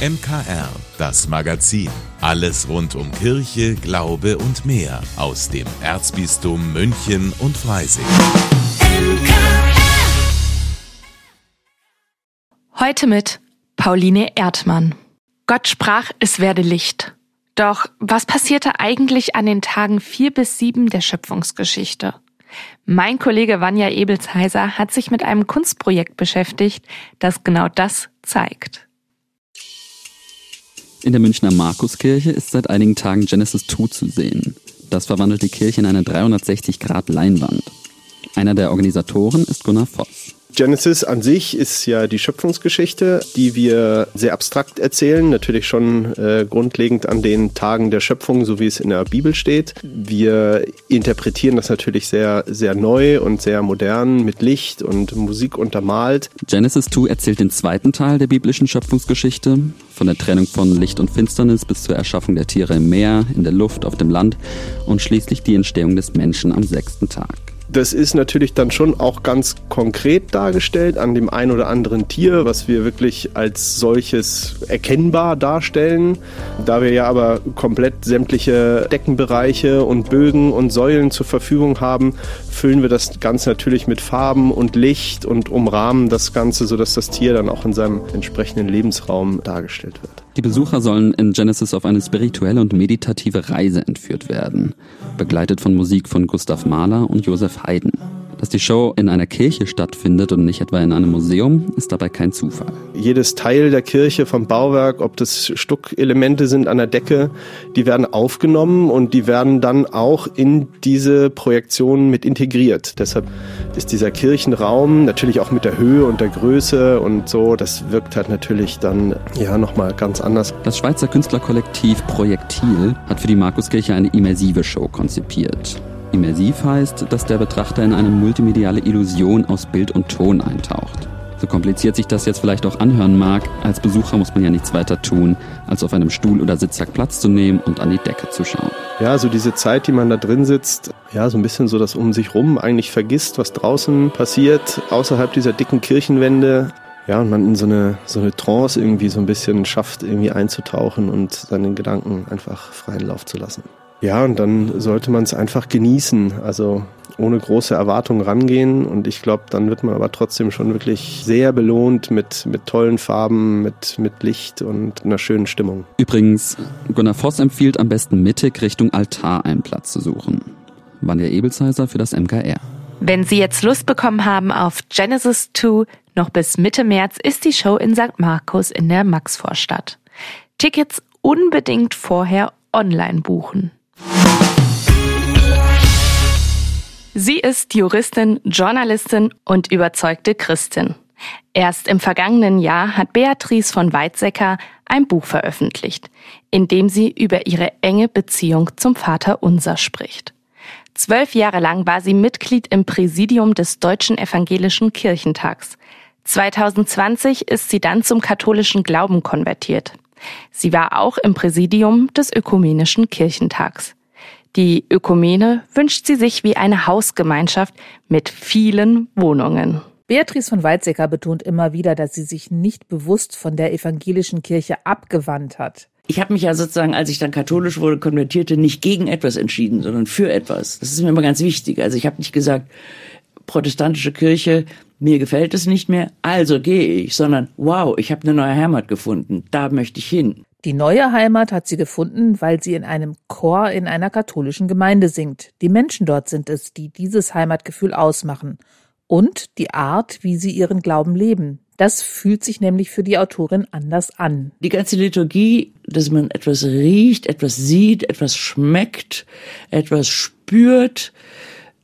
MKR, das Magazin. Alles rund um Kirche, Glaube und mehr aus dem Erzbistum München und Freising. Heute mit Pauline Erdmann. Gott sprach, es werde Licht. Doch was passierte eigentlich an den Tagen vier bis sieben der Schöpfungsgeschichte? Mein Kollege Vanja Ebelsheiser hat sich mit einem Kunstprojekt beschäftigt, das genau das zeigt. In der Münchner Markuskirche ist seit einigen Tagen Genesis 2 zu sehen. Das verwandelt die Kirche in eine 360-Grad-Leinwand. Einer der Organisatoren ist Gunnar Voss. Genesis an sich ist ja die Schöpfungsgeschichte, die wir sehr abstrakt erzählen, natürlich schon äh, grundlegend an den Tagen der Schöpfung, so wie es in der Bibel steht. Wir interpretieren das natürlich sehr, sehr neu und sehr modern mit Licht und Musik untermalt. Genesis 2 erzählt den zweiten Teil der biblischen Schöpfungsgeschichte, von der Trennung von Licht und Finsternis bis zur Erschaffung der Tiere im Meer, in der Luft, auf dem Land und schließlich die Entstehung des Menschen am sechsten Tag. Das ist natürlich dann schon auch ganz konkret dargestellt an dem ein oder anderen Tier, was wir wirklich als solches erkennbar darstellen. Da wir ja aber komplett sämtliche Deckenbereiche und Bögen und Säulen zur Verfügung haben, füllen wir das Ganze natürlich mit Farben und Licht und umrahmen das Ganze, sodass das Tier dann auch in seinem entsprechenden Lebensraum dargestellt wird. Die Besucher sollen in Genesis auf eine spirituelle und meditative Reise entführt werden, begleitet von Musik von Gustav Mahler und Josef Haydn. Dass die Show in einer Kirche stattfindet und nicht etwa in einem Museum, ist dabei kein Zufall. Jedes Teil der Kirche vom Bauwerk, ob das Stuckelemente sind an der Decke, die werden aufgenommen und die werden dann auch in diese Projektion mit integriert. Deshalb ist dieser Kirchenraum natürlich auch mit der Höhe und der Größe und so, das wirkt halt natürlich dann ja nochmal ganz anders. Das Schweizer Künstlerkollektiv Projektil hat für die Markuskirche eine immersive Show konzipiert. Immersiv heißt, dass der Betrachter in eine multimediale Illusion aus Bild und Ton eintaucht. So kompliziert sich das jetzt vielleicht auch anhören mag, als Besucher muss man ja nichts weiter tun, als auf einem Stuhl oder Sitzsack Platz zu nehmen und an die Decke zu schauen. Ja, so diese Zeit, die man da drin sitzt, ja, so ein bisschen so das um sich rum eigentlich vergisst, was draußen passiert, außerhalb dieser dicken Kirchenwände. Ja, und man in so eine, so eine Trance irgendwie so ein bisschen schafft, irgendwie einzutauchen und seinen Gedanken einfach freien Lauf zu lassen. Ja, und dann sollte man es einfach genießen. Also ohne große Erwartungen rangehen. Und ich glaube, dann wird man aber trotzdem schon wirklich sehr belohnt mit, mit tollen Farben, mit, mit Licht und einer schönen Stimmung. Übrigens, Gunnar Voss empfiehlt am besten mittig Richtung Altar einen Platz zu suchen. Vanja Ebelsheiser für das MKR. Wenn Sie jetzt Lust bekommen haben auf Genesis 2, noch bis Mitte März ist die Show in St. Markus in der Maxvorstadt. Tickets unbedingt vorher online buchen. Sie ist Juristin, Journalistin und überzeugte Christin. Erst im vergangenen Jahr hat Beatrice von Weizsäcker ein Buch veröffentlicht, in dem sie über ihre enge Beziehung zum Vater Unser spricht. Zwölf Jahre lang war sie Mitglied im Präsidium des Deutschen Evangelischen Kirchentags. 2020 ist sie dann zum katholischen Glauben konvertiert. Sie war auch im Präsidium des Ökumenischen Kirchentags. Die Ökumene wünscht sie sich wie eine Hausgemeinschaft mit vielen Wohnungen. Beatrice von Weizsäcker betont immer wieder, dass sie sich nicht bewusst von der evangelischen Kirche abgewandt hat. Ich habe mich ja sozusagen, als ich dann katholisch wurde, konvertierte, nicht gegen etwas entschieden, sondern für etwas. Das ist mir immer ganz wichtig. Also ich habe nicht gesagt, protestantische Kirche, mir gefällt es nicht mehr, also gehe ich, sondern wow, ich habe eine neue Heimat gefunden, da möchte ich hin. Die neue Heimat hat sie gefunden, weil sie in einem Chor in einer katholischen Gemeinde singt. Die Menschen dort sind es, die dieses Heimatgefühl ausmachen. Und die Art, wie sie ihren Glauben leben. Das fühlt sich nämlich für die Autorin anders an. Die ganze Liturgie, dass man etwas riecht, etwas sieht, etwas schmeckt, etwas spürt,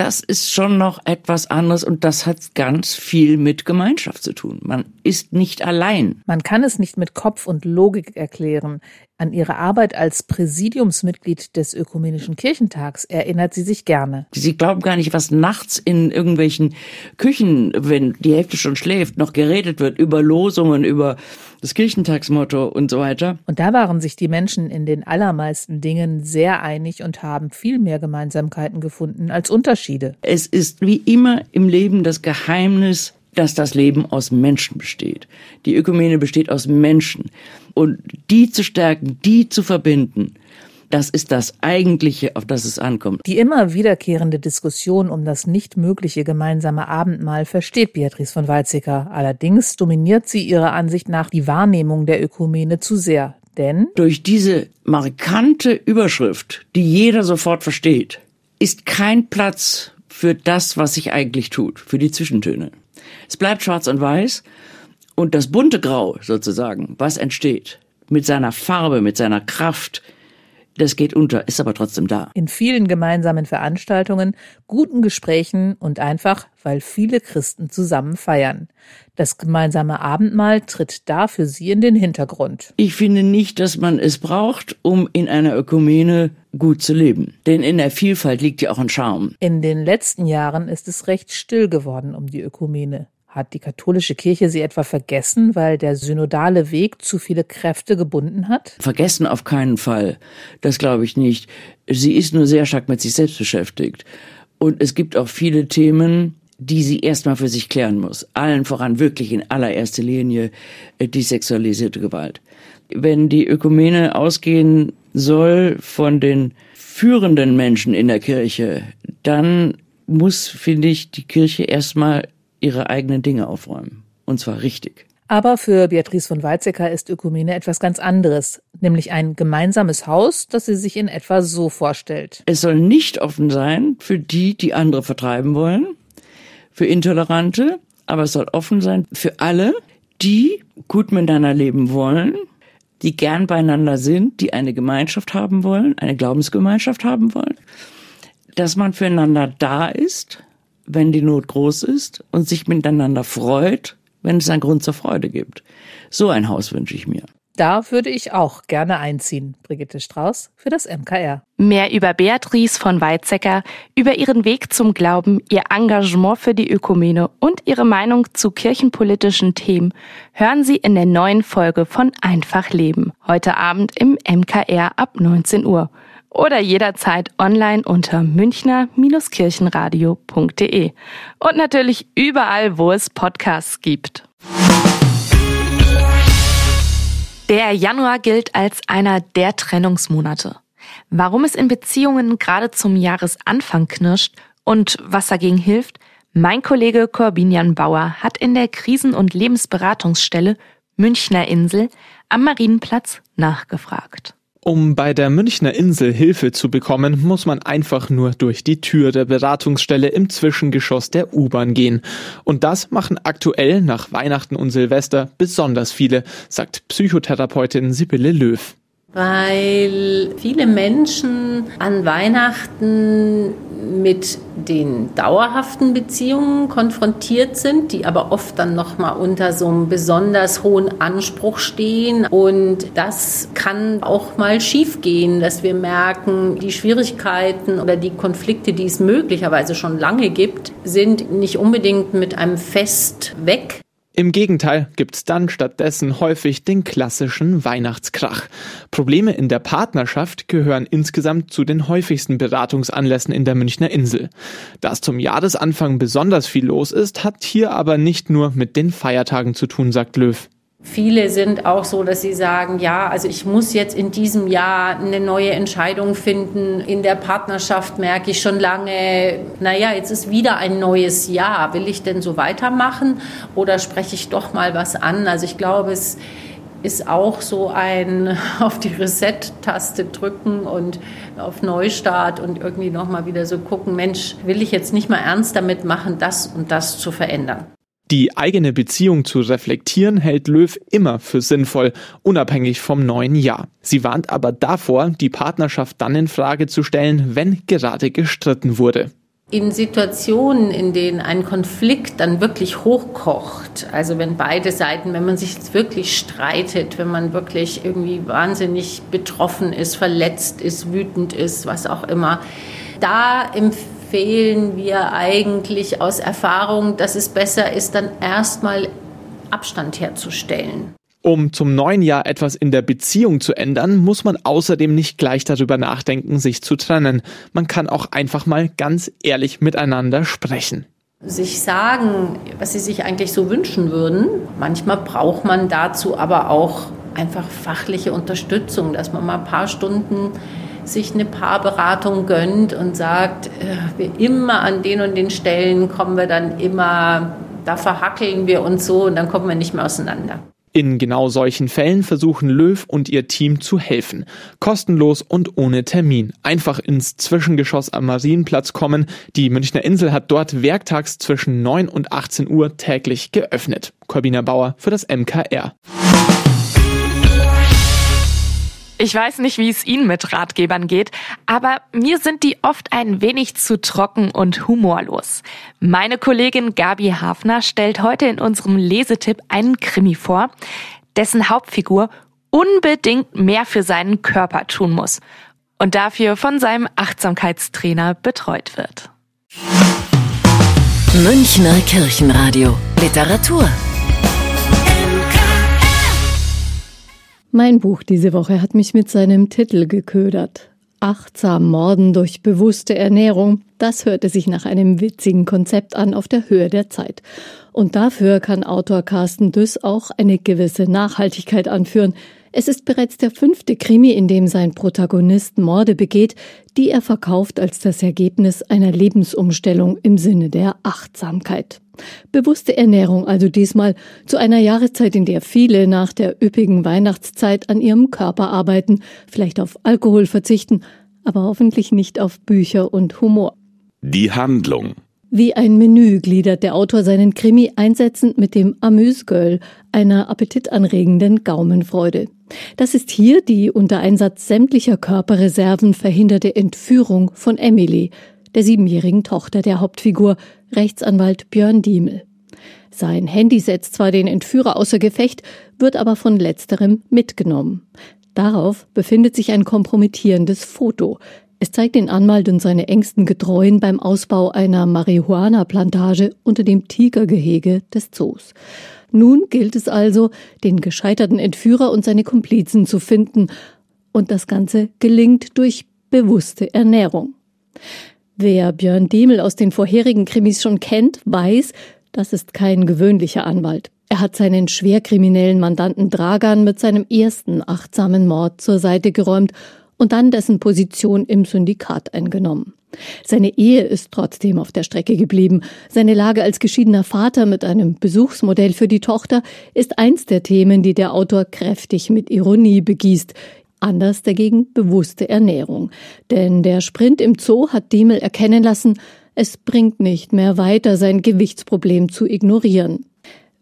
das ist schon noch etwas anderes und das hat ganz viel mit Gemeinschaft zu tun. Man ist nicht allein. Man kann es nicht mit Kopf und Logik erklären. An ihre Arbeit als Präsidiumsmitglied des Ökumenischen Kirchentags erinnert sie sich gerne. Sie glauben gar nicht, was nachts in irgendwelchen Küchen, wenn die Hälfte schon schläft, noch geredet wird über Losungen, über das Kirchentagsmotto und so weiter. Und da waren sich die Menschen in den allermeisten Dingen sehr einig und haben viel mehr Gemeinsamkeiten gefunden als Unterschiede. Es ist wie immer im Leben das Geheimnis dass das Leben aus Menschen besteht. Die Ökumene besteht aus Menschen. Und die zu stärken, die zu verbinden, das ist das Eigentliche, auf das es ankommt. Die immer wiederkehrende Diskussion um das nicht mögliche gemeinsame Abendmahl versteht Beatrice von Weizsäcker. Allerdings dominiert sie ihrer Ansicht nach die Wahrnehmung der Ökumene zu sehr. Denn durch diese markante Überschrift, die jeder sofort versteht, ist kein Platz für das, was sich eigentlich tut, für die Zwischentöne. Es bleibt schwarz und weiß und das bunte Grau sozusagen, was entsteht, mit seiner Farbe, mit seiner Kraft, das geht unter, ist aber trotzdem da. In vielen gemeinsamen Veranstaltungen, guten Gesprächen und einfach, weil viele Christen zusammen feiern. Das gemeinsame Abendmahl tritt da für sie in den Hintergrund. Ich finde nicht, dass man es braucht, um in einer Ökumene gut zu leben. Denn in der Vielfalt liegt ja auch ein Charme. In den letzten Jahren ist es recht still geworden um die Ökumene. Hat die katholische Kirche sie etwa vergessen, weil der synodale Weg zu viele Kräfte gebunden hat? Vergessen auf keinen Fall. Das glaube ich nicht. Sie ist nur sehr stark mit sich selbst beschäftigt. Und es gibt auch viele Themen, die sie erstmal für sich klären muss. Allen voran wirklich in allererster Linie äh, die sexualisierte Gewalt. Wenn die Ökumene ausgehen soll von den führenden Menschen in der Kirche, dann muss, finde ich, die Kirche erstmal ihre eigenen Dinge aufräumen. Und zwar richtig. Aber für Beatrice von Weizsäcker ist Ökumene etwas ganz anderes, nämlich ein gemeinsames Haus, das sie sich in etwa so vorstellt. Es soll nicht offen sein für die, die andere vertreiben wollen, für Intolerante, aber es soll offen sein für alle, die gut miteinander leben wollen, die gern beieinander sind, die eine Gemeinschaft haben wollen, eine Glaubensgemeinschaft haben wollen, dass man füreinander da ist, wenn die Not groß ist und sich miteinander freut, wenn es einen Grund zur Freude gibt. So ein Haus wünsche ich mir. Da würde ich auch gerne einziehen. Brigitte Strauß für das MKR. Mehr über Beatrice von Weizsäcker, über ihren Weg zum Glauben, ihr Engagement für die Ökumene und ihre Meinung zu kirchenpolitischen Themen hören Sie in der neuen Folge von Einfach Leben. Heute Abend im MKR ab 19 Uhr oder jederzeit online unter münchner-kirchenradio.de und natürlich überall, wo es Podcasts gibt. Der Januar gilt als einer der Trennungsmonate. Warum es in Beziehungen gerade zum Jahresanfang knirscht und was dagegen hilft, mein Kollege Corbinian Bauer hat in der Krisen- und Lebensberatungsstelle Münchner Insel am Marienplatz nachgefragt. Um bei der Münchner Insel Hilfe zu bekommen, muss man einfach nur durch die Tür der Beratungsstelle im Zwischengeschoss der U-Bahn gehen. Und das machen aktuell nach Weihnachten und Silvester besonders viele, sagt Psychotherapeutin Sibylle Löw weil viele Menschen an Weihnachten mit den dauerhaften Beziehungen konfrontiert sind, die aber oft dann noch mal unter so einem besonders hohen Anspruch stehen. Und das kann auch mal schiefgehen, dass wir merken, die Schwierigkeiten oder die Konflikte, die es möglicherweise schon lange gibt, sind nicht unbedingt mit einem Fest weg, im Gegenteil gibt's dann stattdessen häufig den klassischen Weihnachtskrach. Probleme in der Partnerschaft gehören insgesamt zu den häufigsten Beratungsanlässen in der Münchner Insel. Dass zum Jahresanfang besonders viel los ist, hat hier aber nicht nur mit den Feiertagen zu tun, sagt Löw. Viele sind auch so, dass sie sagen, ja, also ich muss jetzt in diesem Jahr eine neue Entscheidung finden. In der Partnerschaft merke ich schon lange, naja, jetzt ist wieder ein neues Jahr. Will ich denn so weitermachen oder spreche ich doch mal was an? Also ich glaube, es ist auch so ein auf die Reset-Taste drücken und auf Neustart und irgendwie nochmal wieder so gucken, Mensch, will ich jetzt nicht mal ernst damit machen, das und das zu verändern. Die eigene Beziehung zu reflektieren hält Löw immer für sinnvoll, unabhängig vom neuen Jahr. Sie warnt aber davor, die Partnerschaft dann in Frage zu stellen, wenn gerade gestritten wurde. In Situationen, in denen ein Konflikt dann wirklich hochkocht, also wenn beide Seiten, wenn man sich wirklich streitet, wenn man wirklich irgendwie wahnsinnig betroffen ist, verletzt ist, wütend ist, was auch immer, da empfiehlt empfehlen wir eigentlich aus Erfahrung, dass es besser ist, dann erstmal Abstand herzustellen. Um zum neuen Jahr etwas in der Beziehung zu ändern, muss man außerdem nicht gleich darüber nachdenken, sich zu trennen. Man kann auch einfach mal ganz ehrlich miteinander sprechen. sich sagen, was sie sich eigentlich so wünschen würden. Manchmal braucht man dazu aber auch einfach fachliche Unterstützung, dass man mal ein paar Stunden sich eine Paarberatung gönnt und sagt, äh, wir immer an den und den Stellen kommen wir dann immer, da verhackeln wir uns so und dann kommen wir nicht mehr auseinander. In genau solchen Fällen versuchen Löw und ihr Team zu helfen. Kostenlos und ohne Termin. Einfach ins Zwischengeschoss am Marienplatz kommen. Die Münchner Insel hat dort werktags zwischen 9 und 18 Uhr täglich geöffnet. Corbina Bauer für das MKR. Ich weiß nicht, wie es Ihnen mit Ratgebern geht, aber mir sind die oft ein wenig zu trocken und humorlos. Meine Kollegin Gabi Hafner stellt heute in unserem Lesetipp einen Krimi vor, dessen Hauptfigur unbedingt mehr für seinen Körper tun muss und dafür von seinem Achtsamkeitstrainer betreut wird. Münchner Kirchenradio Literatur Mein Buch diese Woche hat mich mit seinem Titel geködert. Achtsam Morden durch bewusste Ernährung, das hörte sich nach einem witzigen Konzept an auf der Höhe der Zeit. Und dafür kann Autor Carsten Düss auch eine gewisse Nachhaltigkeit anführen. Es ist bereits der fünfte Krimi, in dem sein Protagonist Morde begeht, die er verkauft als das Ergebnis einer Lebensumstellung im Sinne der Achtsamkeit. Bewusste Ernährung also diesmal zu einer Jahreszeit, in der viele nach der üppigen Weihnachtszeit an ihrem Körper arbeiten, vielleicht auf Alkohol verzichten, aber hoffentlich nicht auf Bücher und Humor. Die Handlung. Wie ein Menü gliedert der Autor seinen Krimi einsetzend mit dem Amüsgirl, einer appetitanregenden Gaumenfreude. Das ist hier die unter Einsatz sämtlicher Körperreserven verhinderte Entführung von Emily, der siebenjährigen Tochter der Hauptfigur, Rechtsanwalt Björn Diemel. Sein Handy setzt zwar den Entführer außer Gefecht, wird aber von letzterem mitgenommen. Darauf befindet sich ein kompromittierendes Foto. Es zeigt den Anwalt und seine engsten Getreuen beim Ausbau einer Marihuana-Plantage unter dem Tigergehege des Zoos. Nun gilt es also, den gescheiterten Entführer und seine Komplizen zu finden. Und das Ganze gelingt durch bewusste Ernährung. Wer Björn Diemel aus den vorherigen Krimis schon kennt, weiß, das ist kein gewöhnlicher Anwalt. Er hat seinen schwerkriminellen Mandanten Dragan mit seinem ersten achtsamen Mord zur Seite geräumt und dann dessen Position im Syndikat eingenommen. Seine Ehe ist trotzdem auf der Strecke geblieben. Seine Lage als geschiedener Vater mit einem Besuchsmodell für die Tochter ist eins der Themen, die der Autor kräftig mit Ironie begießt. Anders dagegen bewusste Ernährung. Denn der Sprint im Zoo hat Diemel erkennen lassen, es bringt nicht mehr weiter, sein Gewichtsproblem zu ignorieren.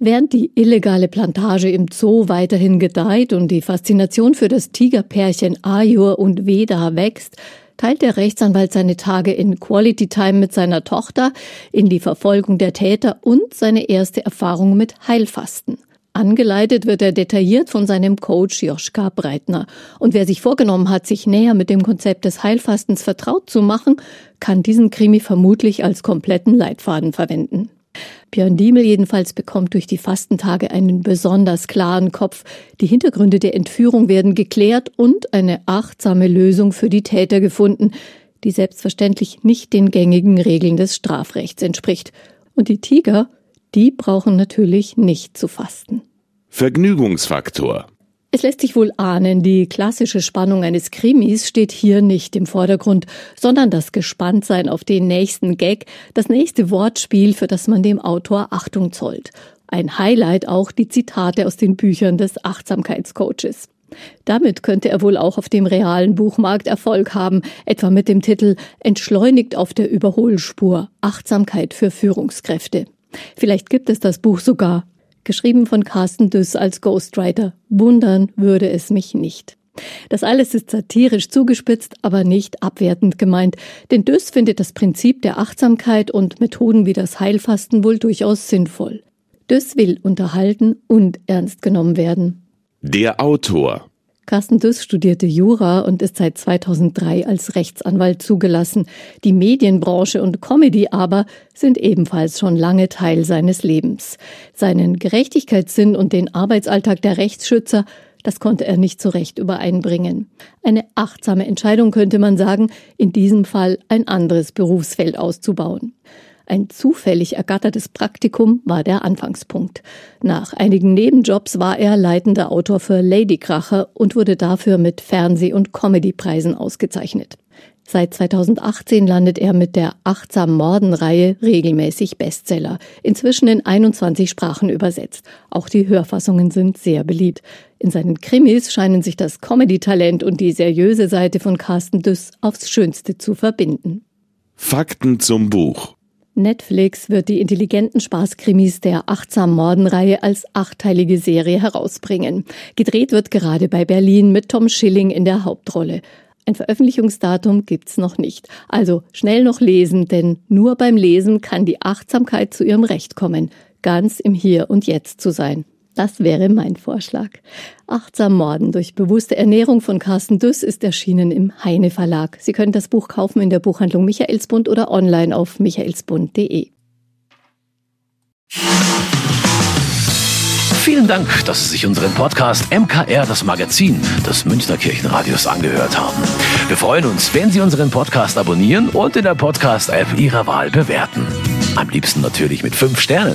Während die illegale Plantage im Zoo weiterhin gedeiht und die Faszination für das Tigerpärchen Ayur und Veda wächst, teilt der Rechtsanwalt seine Tage in Quality Time mit seiner Tochter, in die Verfolgung der Täter und seine erste Erfahrung mit Heilfasten. Angeleitet wird er detailliert von seinem Coach Joschka Breitner. Und wer sich vorgenommen hat, sich näher mit dem Konzept des Heilfastens vertraut zu machen, kann diesen Krimi vermutlich als kompletten Leitfaden verwenden. Björn Diemel jedenfalls bekommt durch die Fastentage einen besonders klaren Kopf. Die Hintergründe der Entführung werden geklärt und eine achtsame Lösung für die Täter gefunden, die selbstverständlich nicht den gängigen Regeln des Strafrechts entspricht. Und die Tiger, die brauchen natürlich nicht zu fasten. Vergnügungsfaktor. Es lässt sich wohl ahnen, die klassische Spannung eines Krimis steht hier nicht im Vordergrund, sondern das Gespanntsein auf den nächsten Gag, das nächste Wortspiel, für das man dem Autor Achtung zollt. Ein Highlight auch die Zitate aus den Büchern des Achtsamkeitscoaches. Damit könnte er wohl auch auf dem realen Buchmarkt Erfolg haben, etwa mit dem Titel Entschleunigt auf der Überholspur Achtsamkeit für Führungskräfte. Vielleicht gibt es das Buch sogar geschrieben von Carsten Düss als Ghostwriter. Wundern würde es mich nicht. Das alles ist satirisch zugespitzt, aber nicht abwertend gemeint, denn Düss findet das Prinzip der Achtsamkeit und Methoden wie das Heilfasten wohl durchaus sinnvoll. Düss will unterhalten und ernst genommen werden. Der Autor Carsten Düss studierte Jura und ist seit 2003 als Rechtsanwalt zugelassen. Die Medienbranche und Comedy aber sind ebenfalls schon lange Teil seines Lebens. Seinen Gerechtigkeitssinn und den Arbeitsalltag der Rechtsschützer das konnte er nicht so recht übereinbringen. Eine achtsame Entscheidung könnte man sagen, in diesem Fall ein anderes Berufsfeld auszubauen. Ein zufällig ergattertes Praktikum war der Anfangspunkt. Nach einigen Nebenjobs war er leitender Autor für Ladykracher und wurde dafür mit Fernseh- und Comedypreisen ausgezeichnet. Seit 2018 landet er mit der Achtsam Morden-Reihe regelmäßig Bestseller, inzwischen in 21 Sprachen übersetzt. Auch die Hörfassungen sind sehr beliebt. In seinen Krimis scheinen sich das Comedy-Talent und die seriöse Seite von Carsten Düss aufs Schönste zu verbinden. Fakten zum Buch. Netflix wird die intelligenten Spaßkrimis der Achtsam Morden-Reihe als achteilige Serie herausbringen. Gedreht wird gerade bei Berlin mit Tom Schilling in der Hauptrolle. Ein Veröffentlichungsdatum gibt's noch nicht. Also schnell noch lesen, denn nur beim Lesen kann die Achtsamkeit zu ihrem Recht kommen, ganz im Hier und Jetzt zu sein. Das wäre mein Vorschlag. Achtsam Morden durch bewusste Ernährung von Carsten Düss ist erschienen im Heine Verlag. Sie können das Buch kaufen in der Buchhandlung Michaelsbund oder online auf michaelsbund.de. Vielen Dank, dass Sie sich unseren Podcast MKR, das Magazin des Münchner Kirchenradios, angehört haben. Wir freuen uns, wenn Sie unseren Podcast abonnieren und in der Podcast-App Ihrer Wahl bewerten. Am liebsten natürlich mit fünf Sternen.